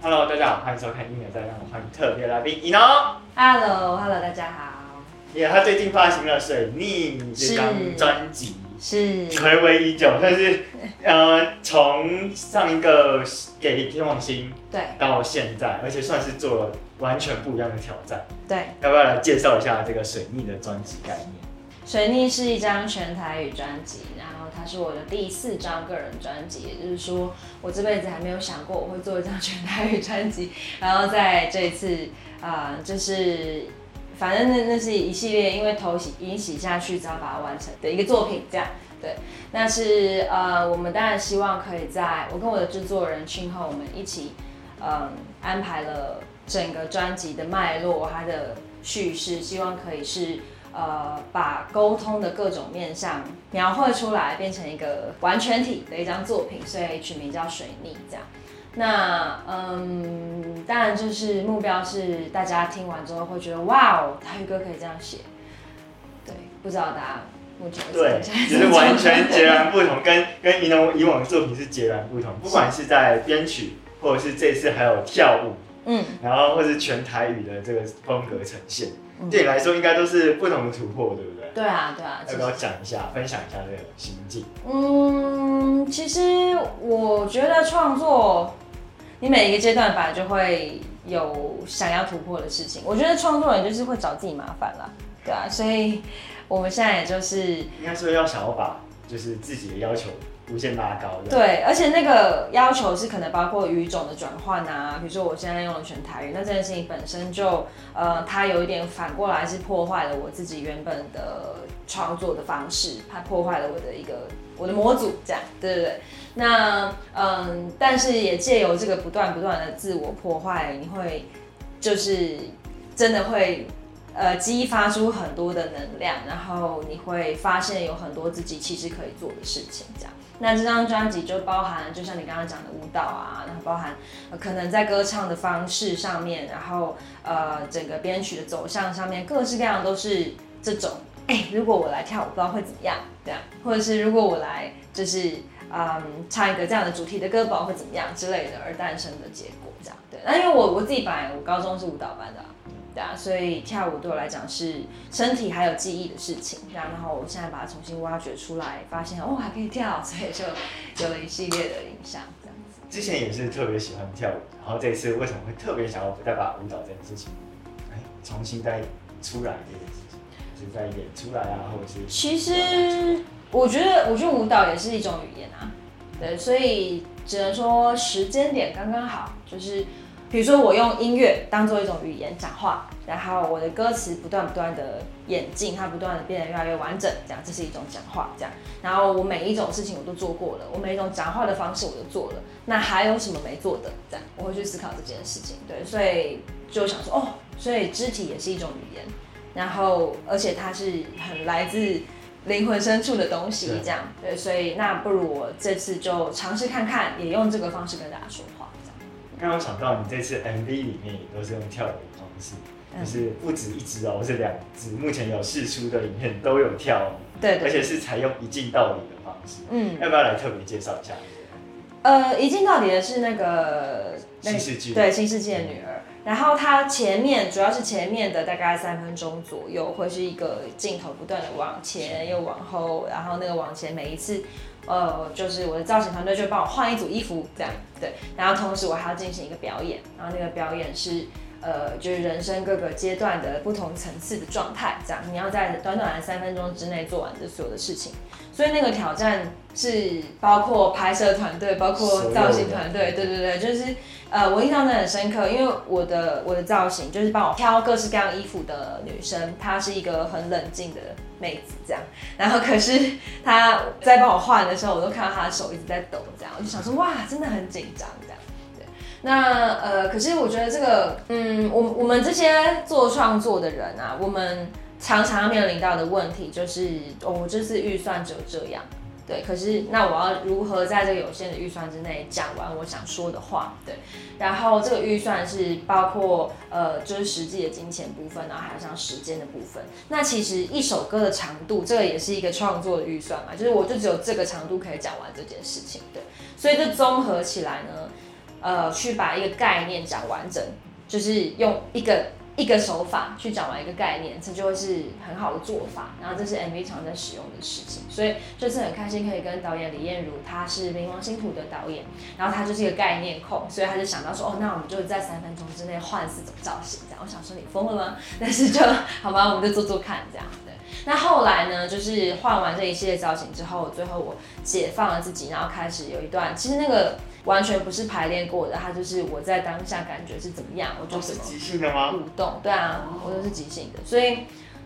Hello，大家好，欢迎收看《音乐在让》，欢迎特别来宾伊诺。Hello，Hello，大家好。也他最近发行了《水逆》这张专辑，是暌违已久，但是呃，从上一个给天王星对到现在，而且算是做了完全不一样的挑战。对，要不要来介绍一下这个《水逆》的专辑概念？水逆是一张全台语专辑，是我的第四张个人专辑，也就是说我这辈子还没有想过我会做一张全台语专辑，然后在这一次啊、就是反正那那是一系列，因为头洗已经洗下去，只要把它完成的一个作品，这样对。那是呃，我们当然希望可以在我跟我的制作人庆后，我们一起嗯安排了整个专辑的脉络，它的叙事，希望可以是呃把沟通的各种面向描绘出来，变成一个完全体的一张作品，所以取名叫《水逆》这样。那嗯，当然就是目标是大家听完之后会觉得哇哦，台语歌可以这样写。对，不知道大家目前对，只是完全截然不同，跟跟以往以往的作品是截然不同。不管是在编曲，或者是这次还有跳舞，嗯，然后或是全台语的这个风格呈现，嗯对你来说应该都是不同的突破，对不对？对啊，对啊，要不要讲一下，分享一下这个心境？嗯，其实我觉得创作，你每一个阶段本来就会有想要突破的事情。我觉得创作人就是会找自己麻烦啦，对啊，所以我们现在也就是应该说要想要把就是自己的要求无限拉高，对对，而且那个要求是可能包括语种的转换啊，比如说我现在用了全台语，那这件事情本身就呃，它有一点反过来是破坏了我自己原本的创作的方式，它破坏了我的一个我的模组，这样，对对对。那嗯，但是也借由这个不断不断的自我破坏，你会就是真的会呃激发出很多的能量，然后你会发现有很多自己其实可以做的事情，这样。那这张专辑就包含，就像你刚刚讲的舞蹈啊，然后包含、可能在歌唱的方式上面，然后呃整个编曲的走向上面，各式各样都是这种。哎、如果我来跳舞，不知道会怎么样？这样，或者是如果我来就是嗯唱一个这样的主题的歌，不知道会怎么样之类的，而诞生的结果这样。对，那因为我我自己本来我高中是舞蹈班的、对啊，所以跳舞对我来讲是身体还有记忆的事情，然后我现在把它重新挖掘出来，发现哦还可以跳，所以就有了一系列的影响，这样子。之前也是特别喜欢跳舞，然后这次为什么会特别想要再把舞蹈这件事情，哎，重新再出来这件事情，就是再演出来啊，或者是其实我觉得，我觉得舞蹈也是一种语言啊，对，所以只能说时间点刚刚好，就是比如说我用音乐当做一种语言讲话，然后我的歌词不断不断的演进，它不断的变得越来越完整，这样这是一种讲话，这样，然后我每一种事情我都做过了，我每一种讲话的方式我都做了，那还有什么没做的？这样我会去思考这件事情，对，所以就想说哦，所以肢体也是一种语言，然后而且它是很来自。灵魂深处的东西，这样。对，所以那不如我这次就尝试看看，也用这个方式跟大家说话，刚刚想到你这次 MV 里面也都是用跳舞的方式，嗯就是不止一支哦，是两支，目前有试出的影片都有跳哦，对对，而且是采用一镜到底的方式。嗯，要不要来特别介绍一下？呃，一镜到底的是那个那个新世纪对新世纪的女儿，然后它前面主要是前面的大概三分钟左右，会是一个镜头不断的往前又往后，然后那个往前每一次。呃，就是我的造型团队就帮我换一组衣服，这样对，然后同时我还要进行一个表演，然后那个表演是呃，就是人生各个阶段的不同层次的状态，这样你要在短短的三分钟之内做完这所有的事情，所以那个挑战是包括拍摄团队，包括造型团队，对对对，就是呃，我印象真的很深刻，因为我的我的造型就是帮我挑各式各样衣服的女生，她是一个很冷静的妹子这样，然后可是她在帮我换的时候，我都看到她的手一直在抖，这样我就想说哇，真的很紧张这样。那呃，可是我觉得这个，嗯，我我们这些做创作的人啊，我们常常面临到的问题就是，哦，我这次预算只有这样。对，可是那我要如何在这个有限的预算之内讲完我想说的话？对，然后这个预算是包括呃，就是实际的金钱部分，然后还有像时间的部分。那其实一首歌的长度，这个也是一个创作的预算嘛，就是我就只有这个长度可以讲完这件事情。对，所以这综合起来呢，呃去把一个概念讲完整，就是用一个一个手法去讲完一个概念，这就会是很好的做法。然后这是 MV 常在使用的事情，所以这次很开心可以跟导演李艳如，她是《冥王星图》的导演，然后她就是一个概念控，所以他就想到说，哦，那我们就在三分钟之内换四种造型，这样。我想说你疯了吗？但是就好吧，我们就做做看，这样对。那后来呢，就是换完这一系列造型之后，最后我解放了自己，然后开始有一段，其实那个完全不是排练过的，它就是我在当下感觉是怎么样，我就怎么即兴的吗？舞动，对啊，我都是即兴的，所以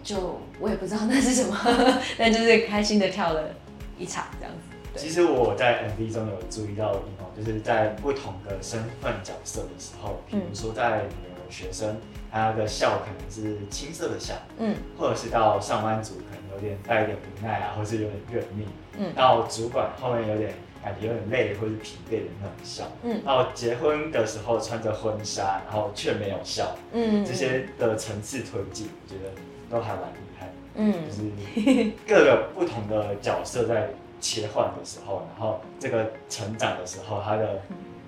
就我也不知道那是什么，但就是开心的跳了一场这样子。其实我在 MV 中有注意到，就是在不同的身份角色的时候，比如说在学生。他的笑可能是青涩的笑，嗯，或者是到上班族可能有点带一点无奈啊，或是有点怨命，嗯，到主管后面有点感觉有点累或是疲惫的那种笑，嗯，然后结婚的时候穿着婚纱，然后却没有笑，嗯，这些的层次推进，我觉得都还蛮厉害，嗯，就是各个不同的角色在切换的时候，然后这个成长的时候，他的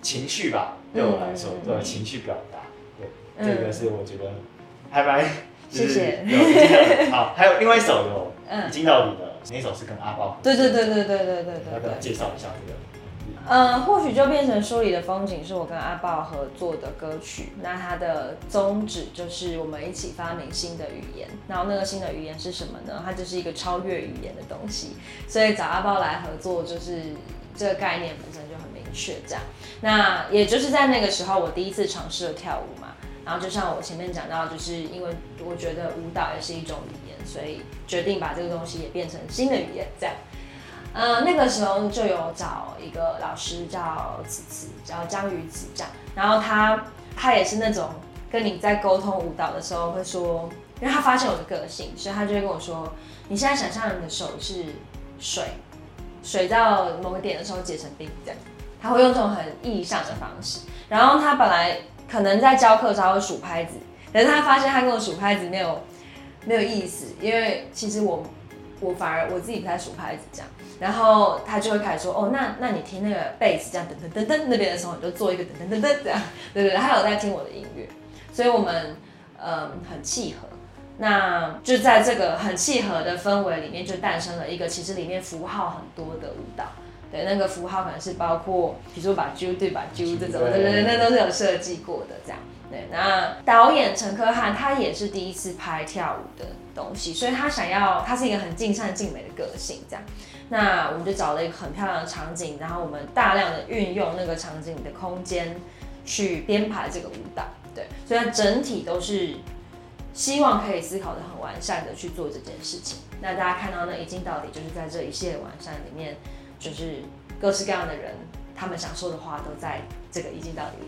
情绪吧，对我来说，对情绪表达。对这个是我觉得还蛮，谢谢。好，还有另外一首有《已经到底》的，那首是跟阿豹。对对对对对对对对。要不要介绍一下这个？嗯，或许就变成书里的风景是我跟阿豹合作的歌曲。那它的宗旨就是我们一起发明新的语言。然后那个新的语言是什么呢？它就是一个超越语言的东西。所以找阿豹来合作，就是这个概念本身就很明确。这样，那也就是在那个时候，我第一次尝试了跳舞嘛。然后就像我前面讲到，就是因为我觉得舞蹈也是一种所以决定把这个东西也变成新的语言。这样，呃，那个时候就有找一个老师叫子慈，叫张宇子这样。然后他他也是那种跟你在沟通舞蹈的时候会说，因为他发现我的个性，所以他就会跟我说：“你现在想象你的手是水，水到某个点的时候结成冰。”这样，他会用这种很意义上的方式。然后他本来。可能在教课时候会数拍子，可是他发现他跟我数拍子没有没有意思，因为其实我我反而我自己不太数拍子这样，然后他就会开始说哦，那那你听那个贝斯这样噔噔噔噔那边的时候，你就做一个噔噔噔噔这样，对对对，他有在听我的音乐，所以我们嗯很契合，那就在这个很契合的氛围里面，就诞生了一个其实里面符号很多的舞蹈。对，那个符号可能是包括，比如说把揪对把揪这种，对对对，那都是有设计过的这样。对，那导演陈科翰他也是第一次拍跳舞的东西，所以他想要，他是一个很尽善尽美的个性这样。那我们就找了一个很漂亮的场景，然后我们大量的运用那个场景的空间去编排这个舞蹈。对，所以整体都是希望可以思考的很完善的去做这件事情。那大家看到那一镜到底就是在这一系列完善里面。就是各式各样的人，他们想说的话都在这个一镜到底里。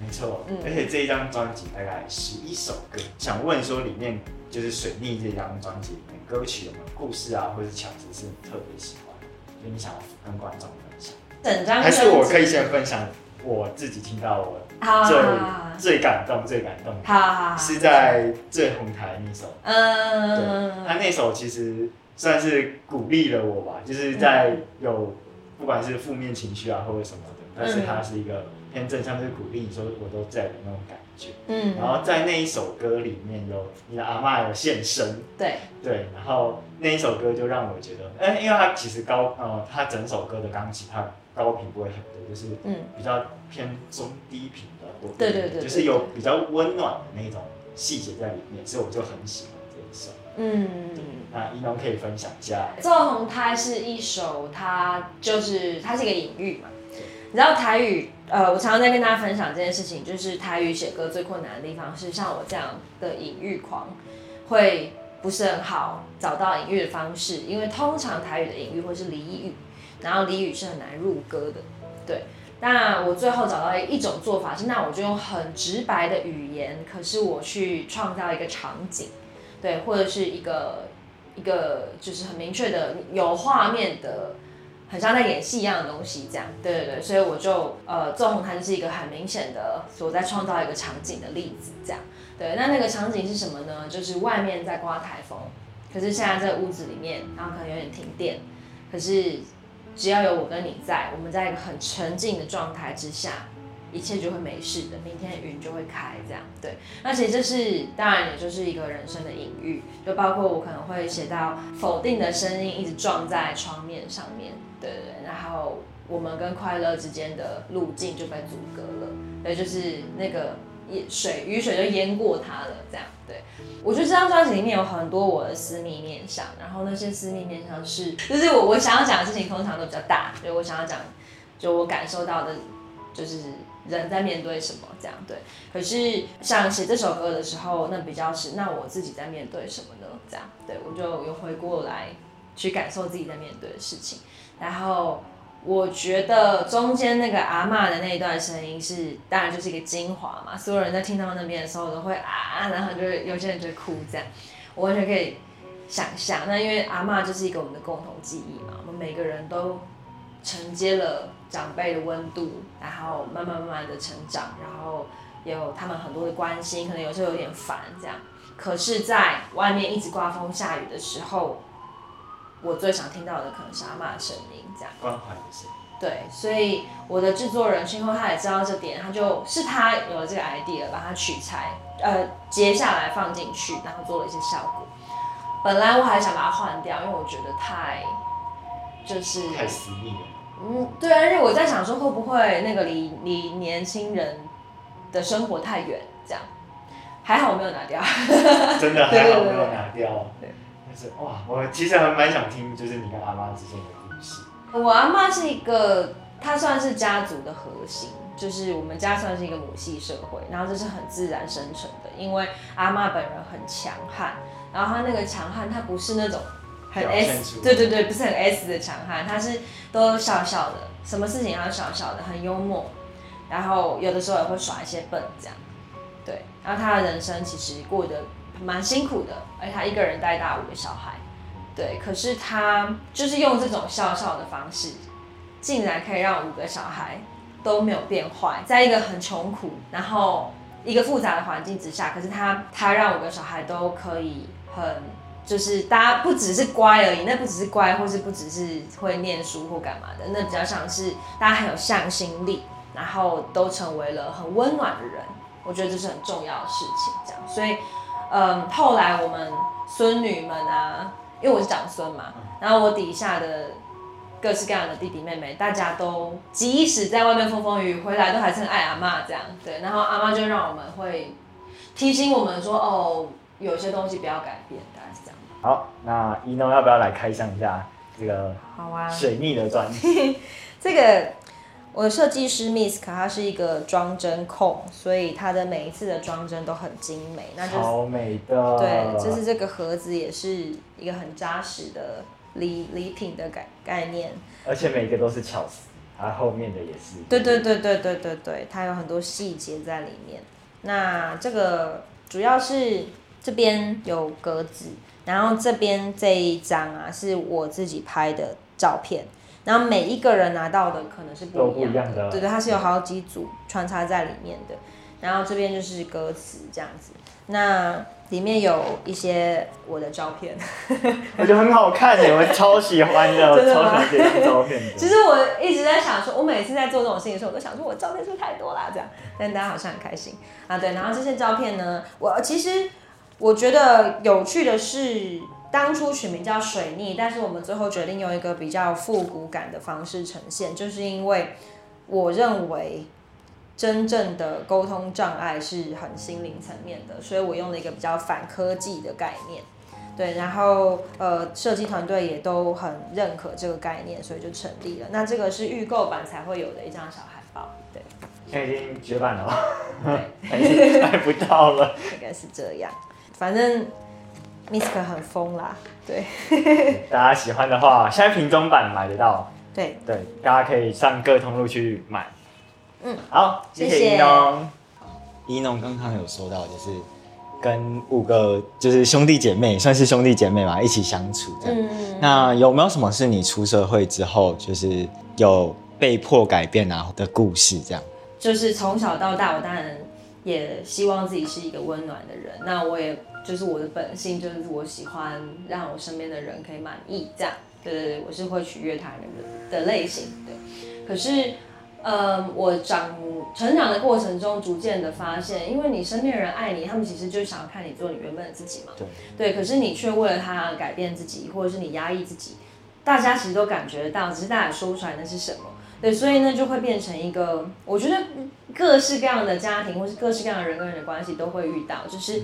没错，嗯，而且这一张专辑大概十一首歌，想问说里面就是水逆这张专辑里面歌曲有没有故事啊，或者是巧思是你特别喜欢，所以你想要跟观众分享？整张还是我可以先分享我自己听到我最最感动、最感动，好，是在最红台那首，嗯，他那首其实。算是鼓励了我吧，就是在有不管是负面情绪啊或者什么的，但是它是一个偏正向，是鼓励你说我都在的那种感觉。嗯，然后在那一首歌里面有你的阿妈有现身，对对，然后那一首歌就让我觉得，哎，因为它其实高呃，它整首歌的钢琴它高频不会很多，就是嗯比较偏中低频的，对对对，就是有比较温暖的那种细节在里面，所以我就很喜欢这一首。嗯，那一农可以分享一下。《赵红它》是一首，它就是它是一个隐喻嘛。你知道台语，呃，我常常在跟大家分享这件事情，就是台语写歌最困难的地方是像我这样的隐喻狂，会不是很好找到隐喻的方式，因为通常台语的隐喻会是俚语，然后俚语是很难入歌的。对，那我最后找到一种做法是，那我就用很直白的语言，可是我去创造一个场景。对，或者是一个一个就是很明确的有画面的，很像在演戏一样的东西，这样。对对对，所以我就呃，纵红毯是一个很明显的所在创造一个场景的例子，这样。对，那那个场景是什么呢？就是外面在刮台风，可是现在在屋子里面，然后可能有点停电，可是只要有我跟你在，我们在一个很沉静的状态之下。一切就会没事的，明天云就会开，这样对。那其实这是当然，也就是一个人生的隐喻，就包括我可能会写到否定的声音一直撞在窗面上面，对对，然后我们跟快乐之间的路径就被阻隔了，对，就是那个水雨水就淹过它了，这样对。我觉得这张专辑里面有很多我的私密面相，然后那些私密面相是，就是我我想要讲的事情通常都比较大，所以我想要讲，就我感受到的，就是人在面对什么这样对。可是像写这首歌的时候，那比较是那我自己在面对什么呢？这样对我就有回过来去感受自己在面对的事情，然后。我觉得中间那个阿妈的那一段声音是，当然就是一个精华嘛。所有人在听到那边的时候都会啊，然后就有些人就会哭这样。我完全可以想象，那因为阿妈就是一个我们的共同记忆嘛，我们每个人都承接了长辈的温度，然后慢慢慢慢的成长，然后有他们很多的关心，可能有时候有点烦这样。可是，在外面一直刮风下雨的时候。我最想听到的可能是阿妈的声音，这样关怀的声音。对，所以我的制作人是因为他也知道这点，他就是他有了这个 idea，把它取材，呃，接下来放进去，然后做了一些效果。本来我还想把它换掉，因为我觉得太就是太私密了。嗯，对啊，而且我在想说会不会那个离离年轻人的生活太远，这样还好我没有拿掉。真的还好没有拿掉。对。哇，我其实还蛮想听，就是你跟阿妈之间的故事。我阿妈是一个，她算是家族的核心，就是我们家算是一个母系社会，然后这是很自然生成的，因为阿妈本人很强悍，然后她那个强悍，她不是那种很 S，对对对，不是很 S 的强悍，他是都笑笑的，什么事情都笑笑的，很幽默，然后有的时候也会耍一些笨这样，对，然后他的人生其实过得。蛮辛苦的，而且他一个人带大五个小孩，对，可是他就是用这种笑笑的方式，竟然可以让五个小孩都没有变坏，在一个很穷苦，然后一个复杂的环境之下，可是他他让五个小孩都可以很，就是大家不只是乖而已，那不只是乖，或是不只是会念书或干嘛的，那比较像是大家很有向心力，然后都成为了很温暖的人，我觉得这是很重要的事情，这样，所以。嗯，后来我们孙女们啊，因为我是长孙嘛，然后我底下的各式各样的弟弟妹妹，大家都即使在外面风风雨雨，回来都还是很爱阿妈这样。对，然后阿妈就让我们会提醒我们说，哦，有些东西不要改变。好，那一诺要不要来开箱一下这个好啊水逆的专辑？这个。我的设计师 Misk，他是一个装帧控，所以他的每一次的装帧都很精美。那就好美的。对，就是这个盒子也是一个很扎实的礼礼品的概概念。而且每个都是巧思，它后面的也是。对对对对对对对，它有很多细节在里面。那这个主要是这边有格子，然后这边这一张啊是我自己拍的照片。然后每一个人拿到的可能是不一样的，对对，它是有好几组穿插在里面的。然后这边就是歌词这样子，那里面有一些我的照片，我觉得很好看耶，我超喜欢的，我超喜欢这张照片。其实我一直在想说，我每次在做这种事情的时候，我都想说我照片是不是太多啦这样，但大家好像很开心啊。对，然后这些照片呢，我其实我觉得有趣的是。当初取名叫水逆，但是我们最后决定用一个比较复古感的方式呈现，就是因为我认为真正的沟通障碍是很心灵层面的，所以我用了一个比较反科技的概念。对，然后呃，设计团队也都很认可这个概念，所以就成立了。那这个是预购版才会有的一张小海报，对。现在已经绝版了，对，买 不到了，应该是这样，反正。Misk 很疯啦，对，大家喜欢的话，现在瓶中版买得到，对对，大家可以上各通路去买。嗯，好，谢谢一农。一农刚刚有说到，就是跟五个就是兄弟姐妹，算是兄弟姐妹嘛，一起相处这样。嗯那有没有什么是你出社会之后，就是有被迫改变啊的故事？这样，就是从小到大，我当然也希望自己是一个温暖的人。那我也。就是我的本性，就是我喜欢让我身边的人可以满意，这样，对对对，我是会取悦他人的的类型，对。可是，嗯，我长成长的过程中，逐渐的发现，因为你身边人爱你，他们其实就想要看你做你原本的自己嘛。对。对，可是你却为了他改变自己，或者是你压抑自己，大家其实都感觉得到，只是大家说不出来那是什么。对，所以呢，就会变成一个，我觉得各式各样的家庭，或是各式各样的人跟人的关系都会遇到，就是，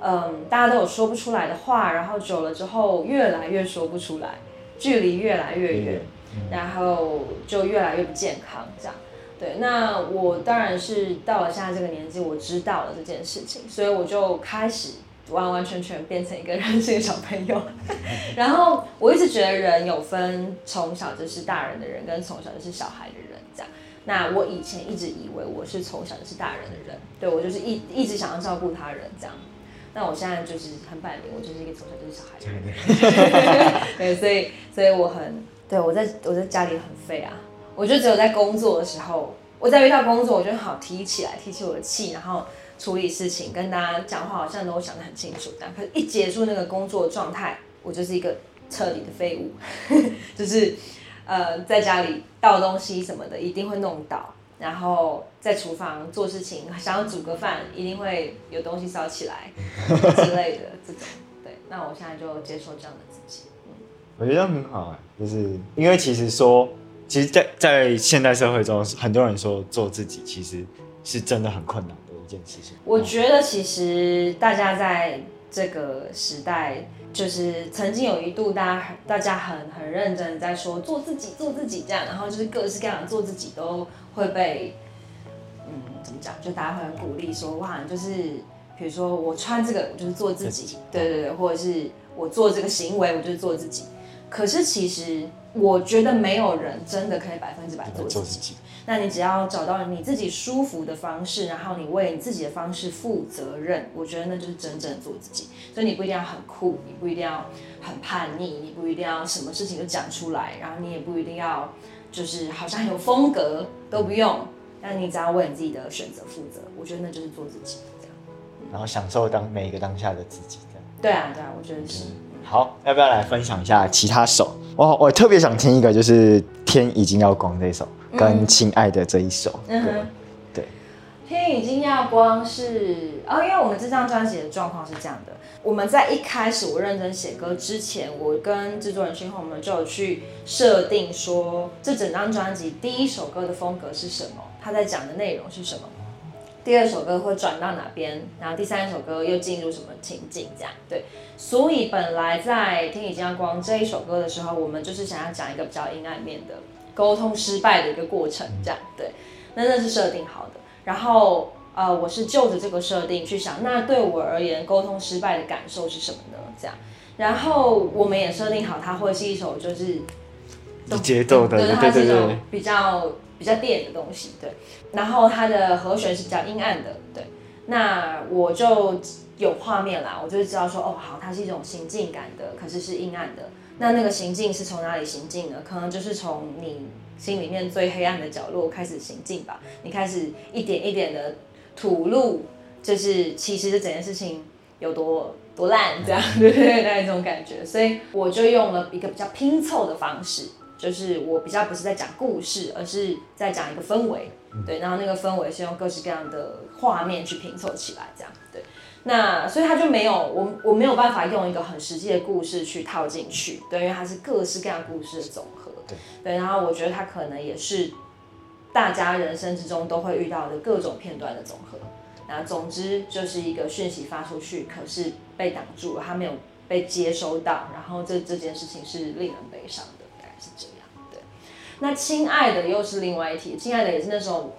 嗯，大家都有说不出来的话，然后久了之后，越来越说不出来，距离越来越远。然后就越来越不健康，这样，对。那我当然是到了现在这个年纪，我知道了这件事情，所以我就开始完完全全变成一个任性的小朋友。然后我一直觉得人有分从小就是大人的人，跟从小就是小孩的人，这样。那我以前一直以为我是从小就是大人的人，对我就是一一直想要照顾他人这样。那我现在就是很摆明，我就是一个从小就是小孩的人。对，所以所以我很。对我在我在家里很废啊，我就只有在工作的时候，我在遇到工作，我就好提起来，提起我的气，然后处理事情，跟大家讲话，好像都想得很清楚。但可是一结束那个工作状态，我就是一个彻底的废物，就是呃在家里倒东西什么的一定会弄倒，然后在厨房做事情，想要煮个饭，一定会有东西烧起来 之类的这种。对，那我现在就接受这样的自己。我觉得很好啊，就是因为其实说，其实，在在现代社会中，很多人说做自己，其实是真的很困难的一件事情。我觉得其实大家在这个时代，就是曾经有一度，大家大家很很认真在说做自己，做自己这样，然后就是各式各样的做自己都会被，嗯，怎么讲？就大家会很鼓励说，哇，就是比如说我穿这个，我就是做自己，对对对，或者是我做这个行为，我就是做自己。可是其实我觉得没有人真的可以百分之百做自己。那你只要找到你自己舒服的方式，然后你为你自己的方式负责任，我觉得那就是真正做自己。所以你不一定要很酷，你不一定要很叛逆，你不一定要什么事情都讲出来，然后你也不一定要就是好像很有风格，都不用。但你只要为你自己的选择负责，我觉得那就是做自己这样。然后享受当每一个当下的自己这样。对啊，对啊，我觉得是。好，要不要来分享一下其他首？我我特别想听一个，就是《天已经要光》这一首，跟《亲爱的》这一首。嗯哼，对，《天已经要光》是哦，因为我们这张专辑的状况是这样的，我们在一开始我认真写歌之前，我跟制作人讯后，我们就有去设定说，这整张专辑第一首歌的风格是什么，他在讲的内容是什么。第二首歌会转到哪边，然后第三首歌又进入什么情境？这样对，所以本来在《天已经要光》这一首歌的时候，我们就是想要讲一个比较阴暗面的沟通失败的一个过程，这样对。那那是设定好的，然后呃，我是就着这个设定去想，那对我而言，沟通失败的感受是什么呢？这样，然后我们也设定好，它会是一首就是节奏的，对对对，比较。比较电的东西，对，然后它的和弦是比较阴暗的，对，那我就有画面啦，我就知道说，哦，好，它是一种行进感的，可是是阴暗的。那那个行进是从哪里行进呢？可能就是从你心里面最黑暗的角落开始行进吧。你开始一点一点的吐露，就是其实这整件事情有多多烂，这样对不 对？那一种感觉，所以我就用了一个比较拼凑的方式。就是我比较不是在讲故事，而是在讲一个氛围，对，然后那个氛围是用各式各样的画面去拼凑起来，这样，对，那所以他就没有我我没有办法用一个很实际的故事去套进去，对，因为它是各式各样故事的总和，对，对，然后我觉得它可能也是大家人生之中都会遇到的各种片段的总和，那总之就是一个讯息发出去，可是被挡住了，他没有被接收到，然后这这件事情是令人悲伤的。大概是这样，对。那亲爱的又是另外一题，亲爱的也是那首，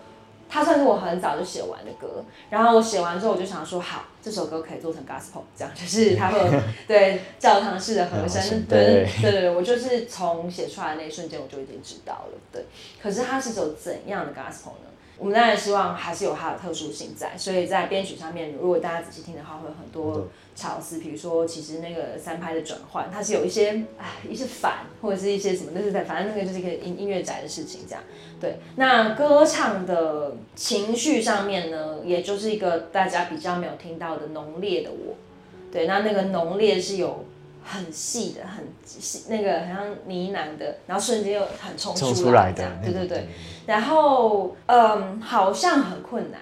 它算是我很早就写完的歌。然后我写完之后，我就想说，好，这首歌可以做成 gospel，这样就是它会 对教堂式的和声，对对对对，我就是从写出来的那一瞬间，我就已经知道了，对。可是它是走怎样的 gospel 呢？我们当然希望还是有它的特殊性在，所以在编曲上面，如果大家仔细听的话，会有很多巧思。比如说，其实那个三拍的转换，它是有一些唉一些反，或者是一些什么，就是在反正那个就是一个音音乐宅的事情，这样。对，那歌唱的情绪上面呢，也就是一个大家比较没有听到的浓烈的我。对，那那个浓烈是有很细的、很细那个，好像呢喃的，然后瞬间又很冲冲出来的，对对对。然后嗯，好像很困难，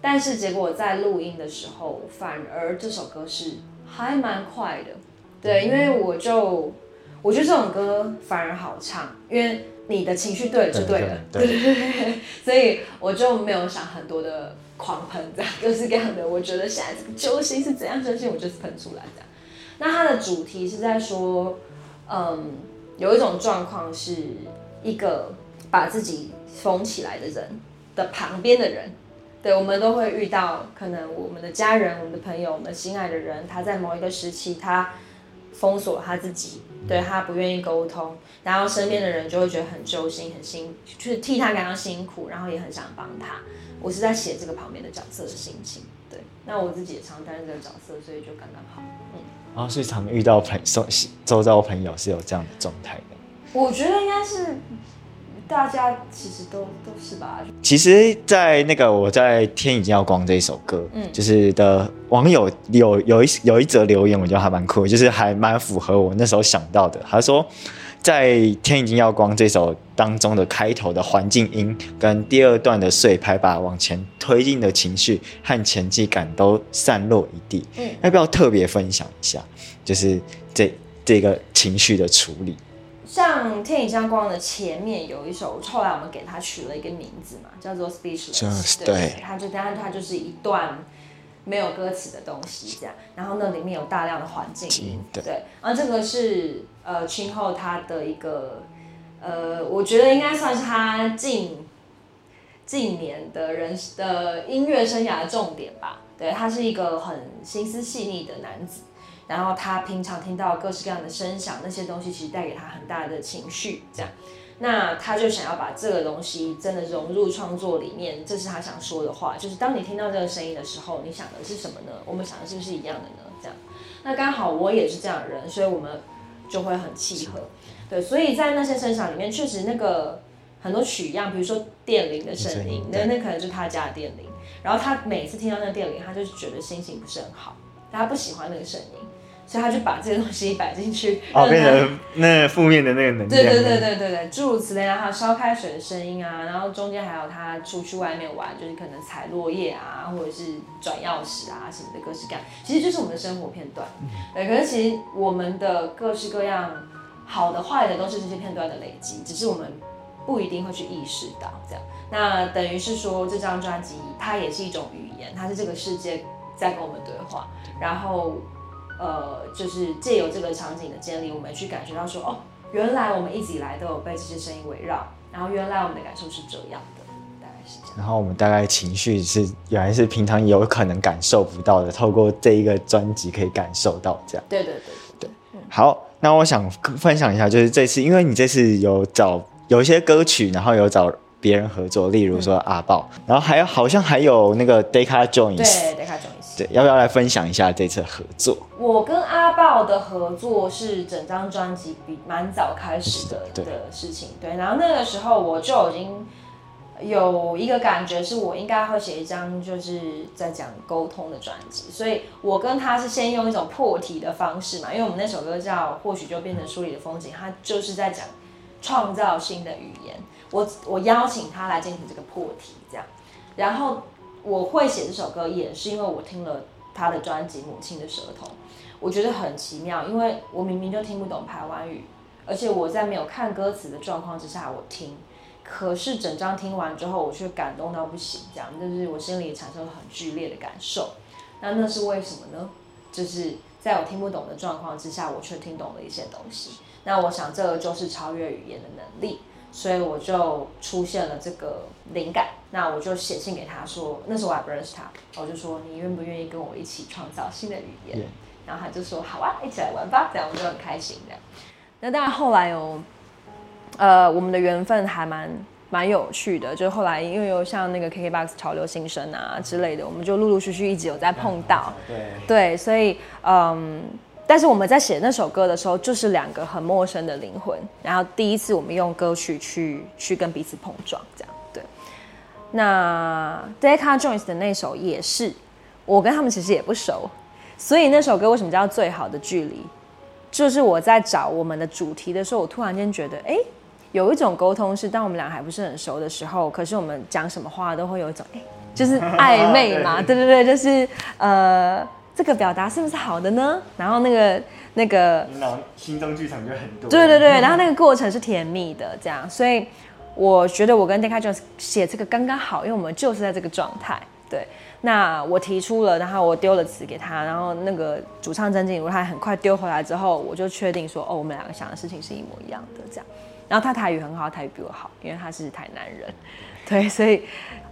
但是结果在录音的时候，反而这首歌是还蛮快的。对，因为我就我觉得这种歌反而好唱，因为你的情绪对了就对了，对对对，所以我就没有想很多的狂喷这样，各式各样的。我觉得现在这个揪心是怎样揪心，我就是喷出来这样。那它的主题是在说，嗯，有一种状况是一个把自己封起来的人的旁边的人，对我们都会遇到，可能我们的家人、我们的朋友、我们心爱的人，他在某一个时期他封锁他自己，对他不愿意沟通，然后身边的人就会觉得很揪心、很辛，就是替他感到辛苦，然后也很想帮他。我是在写这个旁边的角色的心情，对。那我自己也常担任这个角色，所以就刚刚好，嗯。然后是常遇到朋周周遭朋友是有这样的状态的，我觉得应该是大家其实都都是吧。其实，在那个我在《天已经要光》这一首歌，嗯，就是的网友有有一有一则留言，我觉得还蛮酷，就是还蛮符合我那时候想到的。他说。在《天已经要光》这首当中的开头的环境音，跟第二段的碎拍，把往前推进的情绪和前进感都散落一地。嗯，要不要特别分享一下？就是这这个情绪的处理。像《天已经要光》的前面有一首，后来我们给它取了一个名字嘛，叫做《Speechless》。对，它就当然它就是一段。没有歌词的东西，这样，然后那里面有大量的环境音，对，然后这个是呃，今后他的一个呃，我觉得应该算是他近近年的人的音乐生涯的重点吧。对他是一个很心思细腻的男子，然后他平常听到各式各样的声响，那些东西其实带给他很大的情绪，这样。那他就想要把这个东西真的融入创作里面，这是他想说的话。就是当你听到这个声音的时候，你想的是什么呢？我们想的是不是一样的呢？这样，那刚好我也是这样的人，所以我们就会很契合。对，所以在那些声响里面，确实那个很多取样，比如说电铃的声音，那那可能就是他家的电铃。然后他每次听到那个电铃，他就觉得心情不是很好，他不喜欢那个声音。所以他就把这些东西摆进去，哦，变成那负面的那个能量。对对对对对对，诸如此类啊，还有烧开水的声音啊，然后中间还有他出去外面玩，就是可能踩落叶啊，或者是转钥匙啊什么的各式各样，其实就是我们的生活片段。对，可是其实我们的各式各样好的坏的都是这些片段的累积，只是我们不一定会去意识到这样。那等于是说这张专辑它也是一种语言，它是这个世界在跟我们对话，然后。呃，就是借由这个场景的建立，我们去感觉到说，哦，原来我们一直以来都有被这些声音围绕，然后原来我们的感受是这样的，大概是这样。然后我们大概情绪是原来是平常有可能感受不到的，透过这一个专辑可以感受到这样。对对对对。好，那我想分享一下，就是这次，因为你这次有找有一些歌曲，然后有找别人合作，例如说阿豹，然后还有好像还有那个 Decca Jones。对，Decca Jones。对，要不要来分享一下这次合作？我跟阿豹的合作是整张专辑比蛮早开始的的事情。对，然后那个时候我就已经有一个感觉，是我应该会写一张就是在讲沟通的专辑。所以我跟他是先用一种破题的方式嘛，因为我们那首歌叫《或许就变成书里的风景》，它就是在讲创造新的语言。我我邀请他来进行这个破题，这样，然后。我会写这首歌，也是因为我听了他的专辑《母亲的舌头》，我觉得很奇妙，因为我明明就听不懂台湾语，而且我在没有看歌词的状况之下我听，可是整张听完之后，我却感动到不行，这样就是我心里产生了很剧烈的感受。那那是为什么呢？就是在我听不懂的状况之下，我却听懂了一些东西。那我想，这个就是超越语言的能力。所以我就出现了这个灵感，那我就写信给他说，那时候我还不认识他，我就说你愿不愿意跟我一起创造新的语言？然后他就说好啊，一起来玩吧，这样我就很开心的。那当然后来有，呃，我们的缘分还蛮蛮有趣的，就是后来因为有像那个 KKBOX 潮流新生啊之类的，我们就陆陆续续一直有在碰到，对对，所以嗯。但是我们在写那首歌的时候，就是两个很陌生的灵魂，然后第一次我们用歌曲去去跟彼此碰撞，这样对。那 Decca Jones 的那首也是，我跟他们其实也不熟，所以那首歌为什么叫最好的距离？就是我在找我们的主题的时候，我突然间觉得，哎，有一种沟通是当我们俩还不是很熟的时候，可是我们讲什么话都会有一种，哎，就是暧昧嘛，对对对，就是呃，这个表达是不是好的呢？然后那个那个，心中剧场就很多，对对对，然后那个过程是甜蜜的，这样，所以我觉得我跟 Decca 就写这个刚刚好，因为我们就是在这个状态，对。那我提出了，然后我丢了词给他，然后那个主唱曾静茹他很快丢回来之后，我就确定说，哦，我们两个想的事情是一模一样的这样。然后他台语很好，台语比我好，因为他是台南人，对，所以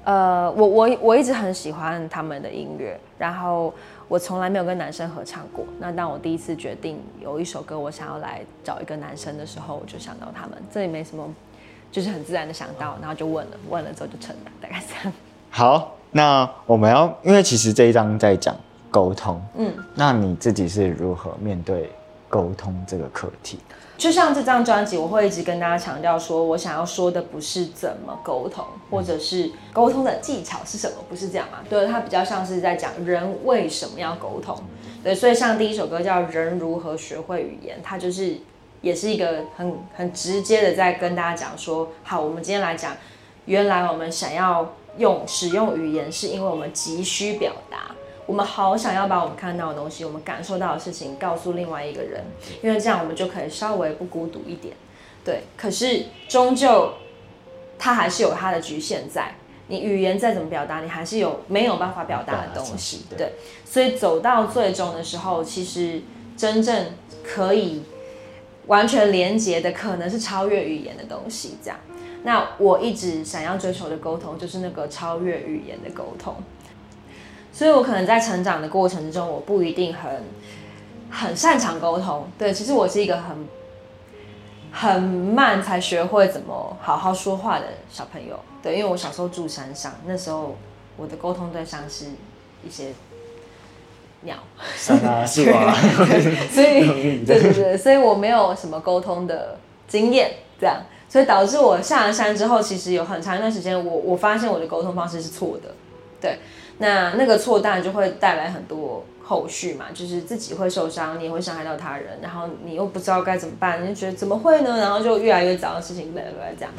呃，我我我一直很喜欢他们的音乐，然后我从来没有跟男生合唱过。那当我第一次决定有一首歌我想要来找一个男生的时候，我就想到他们，这里没什么，就是很自然的想到，然后就问了，问了之后就成了，大概这样。好。那我们要，因为其实这一章在讲沟通，嗯，那你自己是如何面对沟通这个课题？就像这张专辑，我会一直跟大家强调说，我想要说的不是怎么沟通，或者是沟通的技巧是什么，不是这样嘛？对，它比较像是在讲人为什么要沟通。对，所以像第一首歌叫《人如何学会语言》，它就是也是一个很很直接的在跟大家讲说，好，我们今天来讲，原来我们想要。用使用语言是因为我们急需表达，我们好想要把我们看到的东西、我们感受到的事情告诉另外一个人，因为这样我们就可以稍微不孤独一点。对，可是终究它还是有它的局限在，你语言再怎么表达，你还是有没有办法表达的东西。对，所以走到最终的时候，其实真正可以完全连接的，可能是超越语言的东西，这样。那我一直想要追求的沟通，就是那个超越语言的沟通。所以我可能在成长的过程之中，我不一定很很擅长沟通。对，其实我是一个很很慢才学会怎么好好说话的小朋友。对，因为我小时候住山上，那时候我的沟通对象是一些鸟、所以对对对，所以我没有什么沟通的经验，这样。所以导致我下了山之后，其实有很长一段时间，我我发现我的沟通方式是错的，对，那那个错当然就会带来很多后续嘛，就是自己会受伤，你也会伤害到他人，然后你又不知道该怎么办，你就觉得怎么会呢？然后就越来越糟的事情，来来来这样，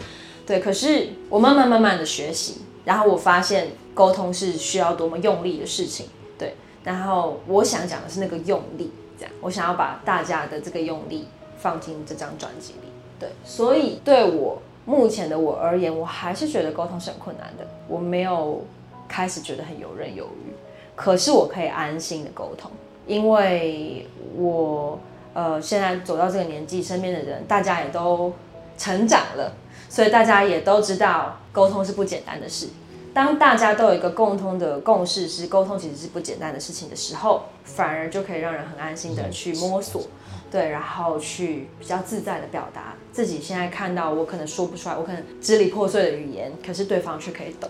对。可是我慢慢慢慢的学习，然后我发现沟通是需要多么用力的事情，对。然后我想讲的是那个用力，这样，我想要把大家的这个用力放进这张专辑里。对，所以对我目前的我而言，我还是觉得沟通是很困难的。我没有开始觉得很游刃有余，可是我可以安心的沟通，因为我呃现在走到这个年纪，身边的人大家也都成长了，所以大家也都知道沟通是不简单的事。当大家都有一个共通的共识，是沟通其实是不简单的事情的时候，反而就可以让人很安心的去摸索。对，然后去比较自在的表达自己现在看到我可能说不出来，我可能支离破碎的语言，可是对方却可以懂。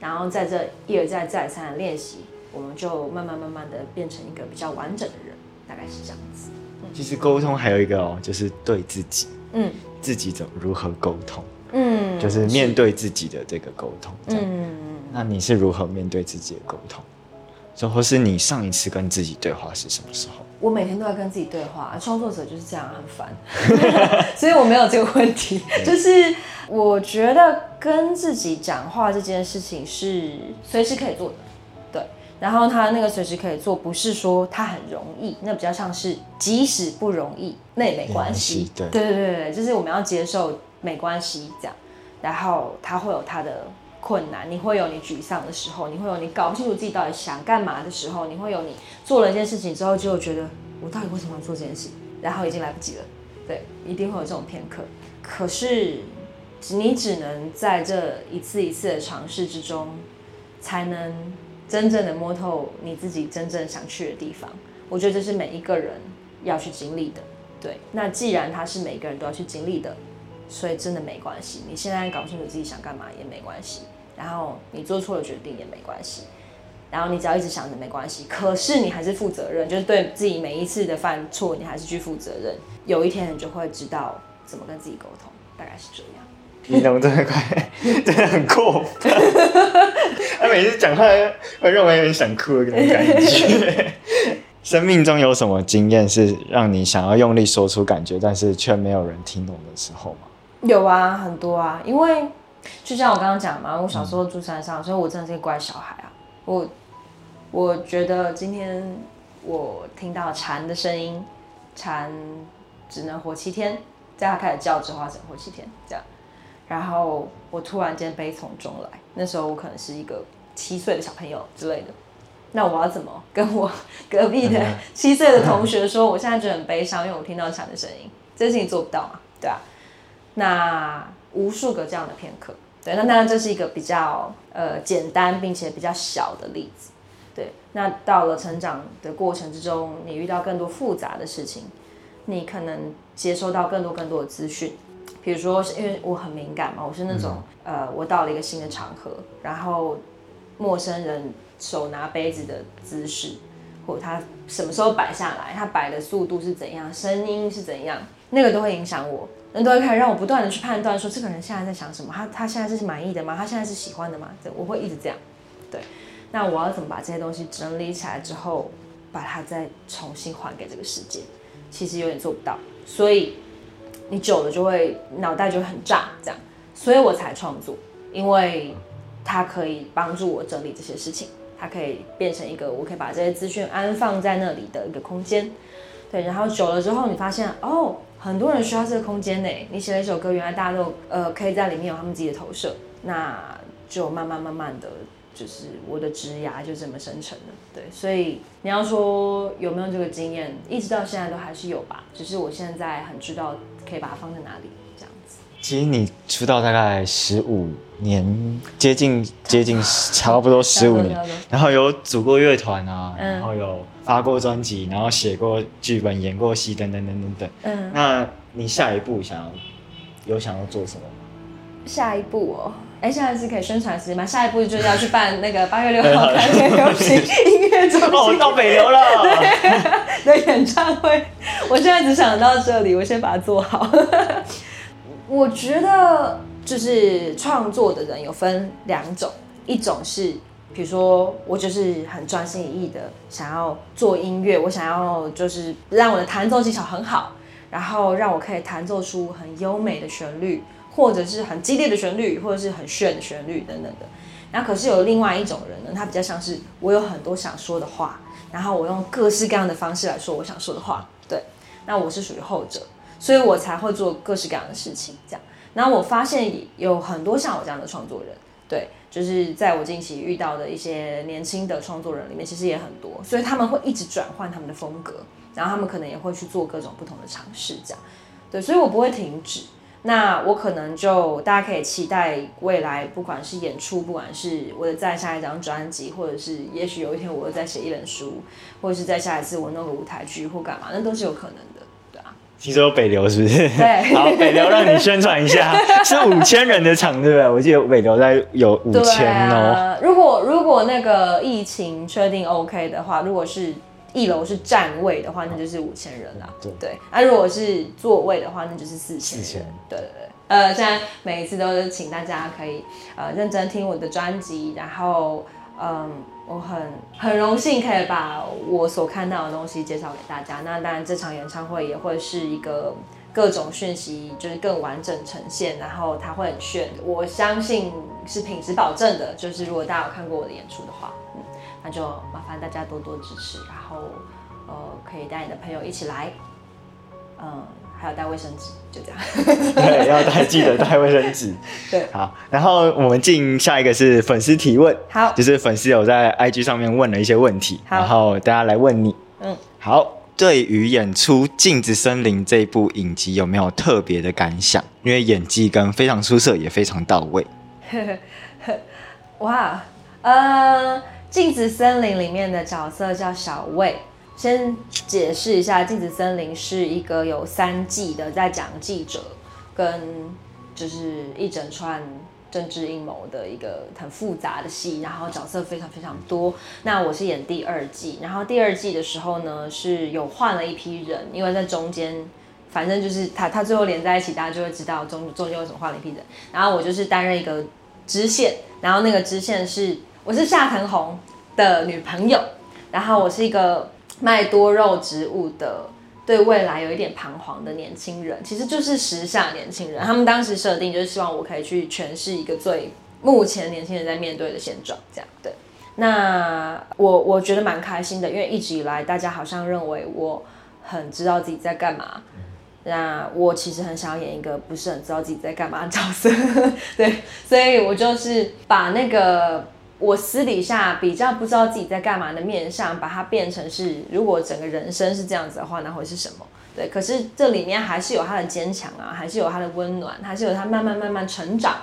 然后在这一而再再三的练习，我们就慢慢慢慢的变成一个比较完整的人，大概是这样子。其实沟通还有一个哦，就是对自己，嗯，自己怎如何沟通，嗯，就是面对自己的这个沟通，嗯，那你是如何面对自己的沟通？或是你上一次跟自己对话是什么时候？我每天都在跟自己对话，创作者就是这样，很烦，所以我没有这个问题。就是我觉得跟自己讲话这件事情是随时可以做的，对。然后他那个随时可以做，不是说他很容易，那比较像是即使不容易，那也没关系。对对对对，就是我们要接受没关系这样。然后他会有他的。困难，你会有你沮丧的时候，你会有你搞不清楚自己到底想干嘛的时候，你会有你做了一件事情之后就觉得我到底为什么要做这件事，然后已经来不及了，对，一定会有这种片刻。可是你只能在这一次一次的尝试之中，才能真正的摸透你自己真正想去的地方。我觉得这是每一个人要去经历的，对。那既然它是每个人都要去经历的，所以真的没关系。你现在搞清楚自己想干嘛也没关系。然后你做错了决定也没关系，然后你只要一直想着没关系，可是你还是负责任，就是对自己每一次的犯错，你还是去负责任。有一天你就会知道怎么跟自己沟通，大概是这样。你懂这么快，真的很过分。他每次讲话会让我有点想哭的那种感觉。生命中有什么经验是让你想要用力说出感觉，但是却没有人听懂的时候吗？有啊，很多啊，因为就像我刚刚讲嘛，我小时候住山上，所以我真的是个乖小孩啊。我我觉得今天我听到蝉的声音，蝉只能活七天，在它开始叫之后，它只能活七天这样。然后我突然间悲从中来，那时候我可能是一个七岁的小朋友之类的。那我要怎么跟我隔壁的 七岁的同学说，我现在觉得很悲伤，因为我听到蝉的声音，这事情做不到嘛，对吧？那无数个这样的片刻，对，那当然这是一个比较呃简单并且比较小的例子，对。那到了成长的过程之中，你遇到更多复杂的事情，你可能接收到更多更多的资讯，比如说因为我很敏感嘛，我是那种呃，我到了一个新的场合，然后陌生人。手拿杯子的姿势，或他什么时候摆下来，他摆的速度是怎样，声音是怎样，那个都会影响我，那都会开始让我不断的去判断，说这个人现在在想什么，他他现在是满意的吗？他现在是喜欢的吗？这我会一直这样，对。那我要怎么把这些东西整理起来之后，把它再重新还给这个世界？其实有点做不到，所以你久了就会脑袋就很炸，这样，所以我才创作，因为它可以帮助我整理这些事情。它可以变成一个，我可以把这些资讯安放在那里的一个空间，对。然后久了之后，你发现哦，很多人需要这个空间呢。你写了一首歌，原来大家都呃可以在里面有他们自己的投射，那就慢慢慢慢的就是我的枝芽就这么生成了。对，所以你要说有没有这个经验，一直到现在都还是有吧，只是我现在很知道可以把它放在哪里这样子。其实你出道大概十五年，接近接近 差不多十五年，然后有组过乐团啊，然后有发过专辑，然后写过剧本、演过戏等等等等等。嗯，那你下一步想要有想要做什么吗？下一步哦，哎，现在是可以宣传时间吗？下一步就是要去办那个八月六号开年流行音乐中心哦，到北流了 的演唱会。我现在只想到这里，我先把它做好。我觉得就是创作的人有分两种，一种是比如说我就是很专心一意的想要做音乐，我想要就是让我的弹奏技巧很好，然后让我可以弹奏出很优美的旋律，或者是很激烈的旋律，或者是很炫的旋律等等的。那可是有另外一种人呢，他比较像是我有很多想说的话，然后我用各式各样的方式来说我想说的话。对，那我是属于后者。所以我才会做各式各样的事情，这样。然后我发现有很多像我这样的创作人，对，就是在我近期遇到的一些年轻的创作人里面，其实也很多。所以他们会一直转换他们的风格，然后他们可能也会去做各种不同的尝试，这样。对，所以我不会停止。那我可能就大家可以期待未来，不管是演出，不管是我的再下一张专辑，或者是也许有一天我又再写一本书，或者是再下一次我弄个舞台剧或干嘛，那都是有可能的。对啊听说有北流是不是？对，好，北流让你宣传一下，是五千人的场，对不对？我记得北流在有五千哦。如果如果那个疫情确定 OK 的话，如果是一楼是站位的话，那就是五千人啦。对对，那如果是座位的话，那就是四千。四千，对对对。呃，现在每一次都是请大家可以呃认真听我的专辑，然后嗯。我很很荣幸可以把我所看到的东西介绍给大家。那当然，这场演唱会也会是一个各种讯息就是更完整呈现，然后它会很炫。我相信是品质保证的。就是如果大家有看过我的演出的话，嗯，那就麻烦大家多多支持，然后呃，可以带你的朋友一起来，嗯。还有带卫生纸，就这样。对，要带记得带卫生纸。对，好，然后我们进下一个是粉丝提问。好，就是粉丝有在 IG 上面问了一些问题，然后大家来问你。嗯，好。对于演出《镜子森林》这部影集有没有特别的感想？因为演技跟非常出色，也非常到位。哇，呃，《镜子森林》里面的角色叫小魏。先解释一下，《镜子森林》是一个有三季的，在讲记者跟就是一整串政治阴谋的一个很复杂的戏，然后角色非常非常多。那我是演第二季，然后第二季的时候呢，是有换了一批人，因为在中间，反正就是他他最后连在一起，大家就会知道中中间为什么换了一批人。然后我就是担任一个支线，然后那个支线是我是夏腾红的女朋友，然后我是一个。卖多肉植物的，对未来有一点彷徨的年轻人，其实就是时下年轻人。他们当时设定就是希望我可以去诠释一个最目前年轻人在面对的现状，这样对。那我我觉得蛮开心的，因为一直以来大家好像认为我很知道自己在干嘛。那我其实很想要演一个不是很知道自己在干嘛的角色，对，所以我就是把那个我私底下比较不知道自己在干嘛的面相，把它变成是，如果整个人生是这样子的话，那会是什么？对，可是这里面还是有他的坚强啊，还是有他的温暖，还是有他慢慢慢慢成长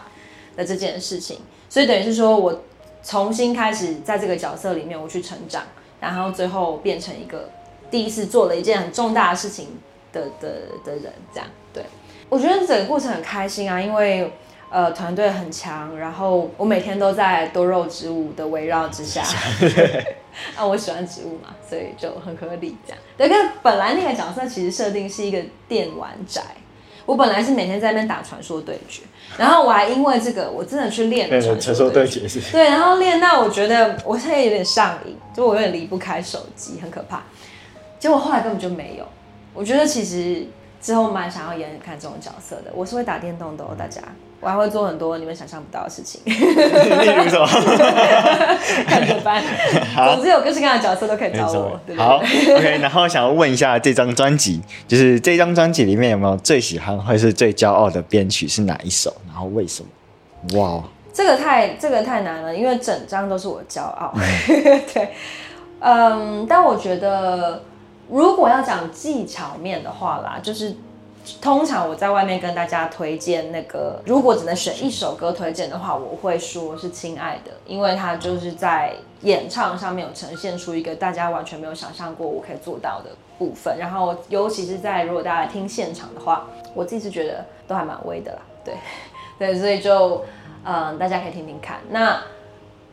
的这件事情。所以等于是说我重新开始在这个角色里面我去成长，然后最后变成一个第一次做了一件很重大的事情。的的的人这样，对我觉得整个过程很开心啊，因为呃团队很强，然后我每天都在多肉植物的围绕之下，啊我喜欢植物嘛，所以就很合理这样。对，跟本来那个角色其实设定是一个电玩宅，我本来是每天在那边打传说对决，然后我还因为这个我真的去练传说对决，对，然后练到我觉得我现在有点上瘾，就我有点离不开手机，很可怕。结果后来根本就没有。我觉得其实之后蛮想要演看这种角色的。我是会打电动的哦，大家，我还会做很多你们想象不到的事情。例如什么？看着办。总之有各式各样的角色都可以找我。好，OK。然后想要问一下，这张专辑就是这张专辑里面有没有最喜欢或是最骄傲的编曲是哪一首？然后为什么？哇，这个太这个太难了，因为整张都是我骄傲。对，嗯，但我觉得。如果要讲技巧面的话啦，就是通常我在外面跟大家推荐那个，如果只能选一首歌推荐的话，我会说是《亲爱的》，因为它就是在演唱上面有呈现出一个大家完全没有想象过我可以做到的部分。然后，尤其是在如果大家听现场的话，我自己是觉得都还蛮威的啦。对，对，所以就嗯，大家可以听听看。那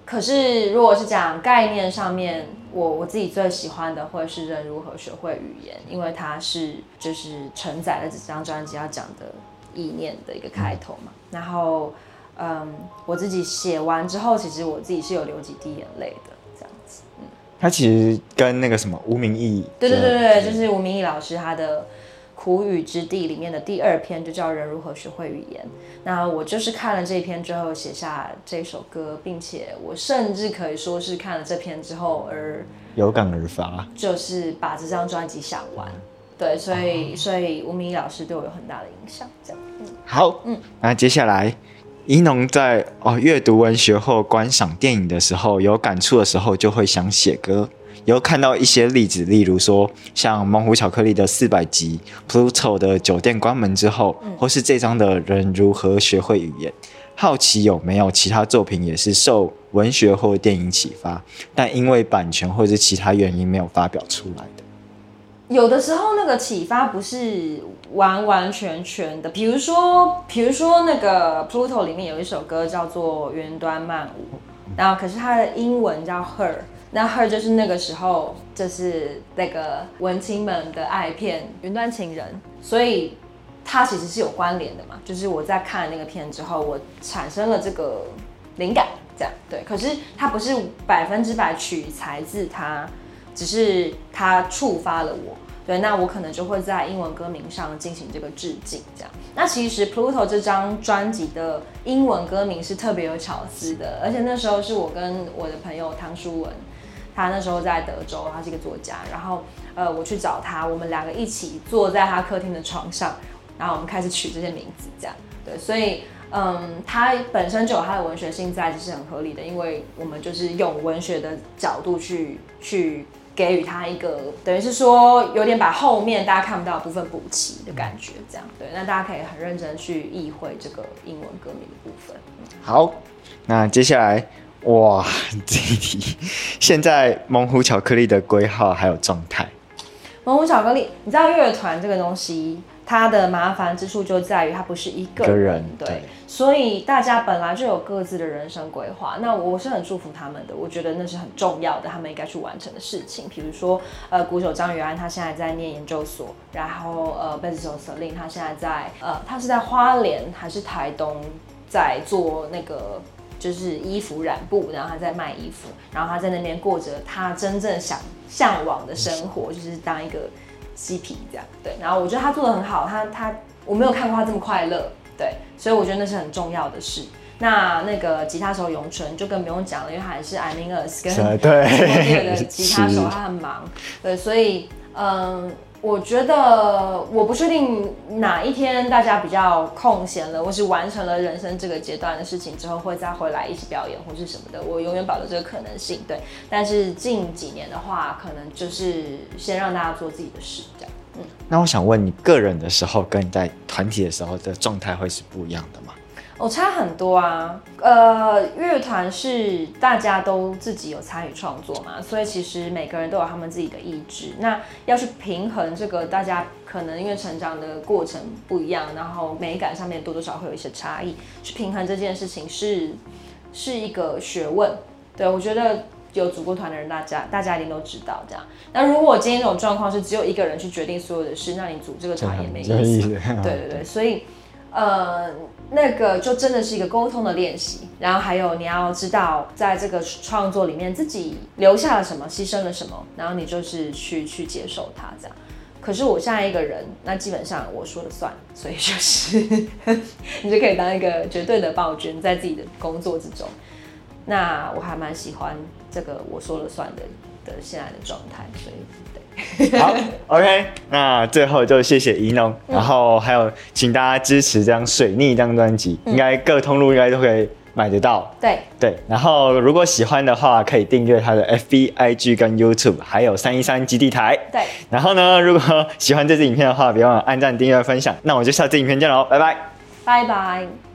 可是如果是讲概念上面。我我自己最喜欢的会是人如何学会语言，因为它是就是承载了这张专辑要讲的意念的一个开头嘛。然后，嗯，我自己写完之后，其实我自己是有流几滴眼泪的，这样子。嗯，它其实跟那个什么吴明义，对对对对，就是吴明义老师他的。苦语之地里面的第二篇就叫人如何学会语言。那我就是看了这篇之后写下这首歌，并且我甚至可以说是看了这篇之后而有感而发，就是把这张专辑想完。对，所以所以吴明义老师对我有很大的影响。这样，嗯，好，嗯，那接下来一农在哦阅读文学或观赏电影的时候有感触的时候，就会想写歌。有看到一些例子，例如说像猛虎巧克力的四百集，Pluto 的酒店关门之后，或是这张的人如何学会语言。好奇有没有其他作品也是受文学或电影启发，但因为版权或者是其他原因没有发表出来的。有的时候那个启发不是完完全全的，比如说，比如说那个 Pluto 里面有一首歌叫做《云端漫舞》，然后可是它的英文叫 Her。那 Her 就是那个时候，就是那个文青们的爱片《云端情人》，所以它其实是有关联的嘛。就是我在看那个片之后，我产生了这个灵感，这样对。可是它不是百分之百取材自它，只是它触发了我。对，那我可能就会在英文歌名上进行这个致敬，这样。那其实 Pluto 这张专辑的英文歌名是特别有巧思的，而且那时候是我跟我的朋友唐书文。他那时候在德州，他是一个作家。然后，呃，我去找他，我们两个一起坐在他客厅的床上，然后我们开始取这些名字，这样。对，所以，嗯，他本身就有他的文学性在，这是很合理的，因为我们就是用文学的角度去去给予他一个，等于是说有点把后面大家看不到的部分补齐的感觉，这样。对，那大家可以很认真去意会这个英文歌名的部分。好，那接下来。哇，这一题！现在猛虎巧克力的规划还有状态。猛虎巧克力，你知道乐团这个东西，它的麻烦之处就在于它不是一个人，对，所以大家本来就有各自的人生规划。那我是很祝福他们的，我觉得那是很重要的，他们应该去完成的事情。比如说，呃，鼓手张宇安他现在在念研究所，然后呃，贝斯手 Selin 他现在在呃，他是在花莲还是台东在做那个。就是衣服染布，然后他在卖衣服，然后他在那边过着他真正想向往的生活，就是当一个嬉皮这样。对，然后我觉得他做的很好，他他我没有看过他这么快乐，对，所以我觉得那是很重要的事。那那个吉他手永春就更不用讲了，因为还是 I mean us 跟对的 吉他手，他很忙，对，所以嗯，我觉得我不确定哪一天大家比较空闲了，或是完成了人生这个阶段的事情之后，会再回来一起表演或是什么的，我永远保留这个可能性，对。但是近几年的话，可能就是先让大家做自己的事，这样。嗯，那我想问你个人的时候，跟你在团体的时候的状态会是不一样的吗？哦，差很多啊。呃，乐团是大家都自己有参与创作嘛，所以其实每个人都有他们自己的意志。那要去平衡这个，大家可能因为成长的过程不一样，然后美感上面多多少会有一些差异。去平衡这件事情是是一个学问。对我觉得有组过团的人，大家大家一定都知道这样。那如果今天这种状况是只有一个人去决定所有的事，那你组这个团也没意思。对对对，所以。呃，那个就真的是一个沟通的练习，然后还有你要知道，在这个创作里面自己留下了什么，牺牲了什么，然后你就是去去接受它这样。可是我下一个人，那基本上我说了算，所以就是 你就可以当一个绝对的暴君，在自己的工作之中。那我还蛮喜欢这个我说了算的的现在的状态，所以。好，OK，那最后就谢谢怡农，然后还有请大家支持这张《水逆》这张专辑，应该各通路应该都可以买得到。对对，然后如果喜欢的话，可以订阅他的 FB、IG 跟 YouTube，还有三一三基地台。对，然后呢，如果喜欢这支影片的话，别忘了按赞、订阅、分享。那我就下次影片见喽，拜拜，拜拜。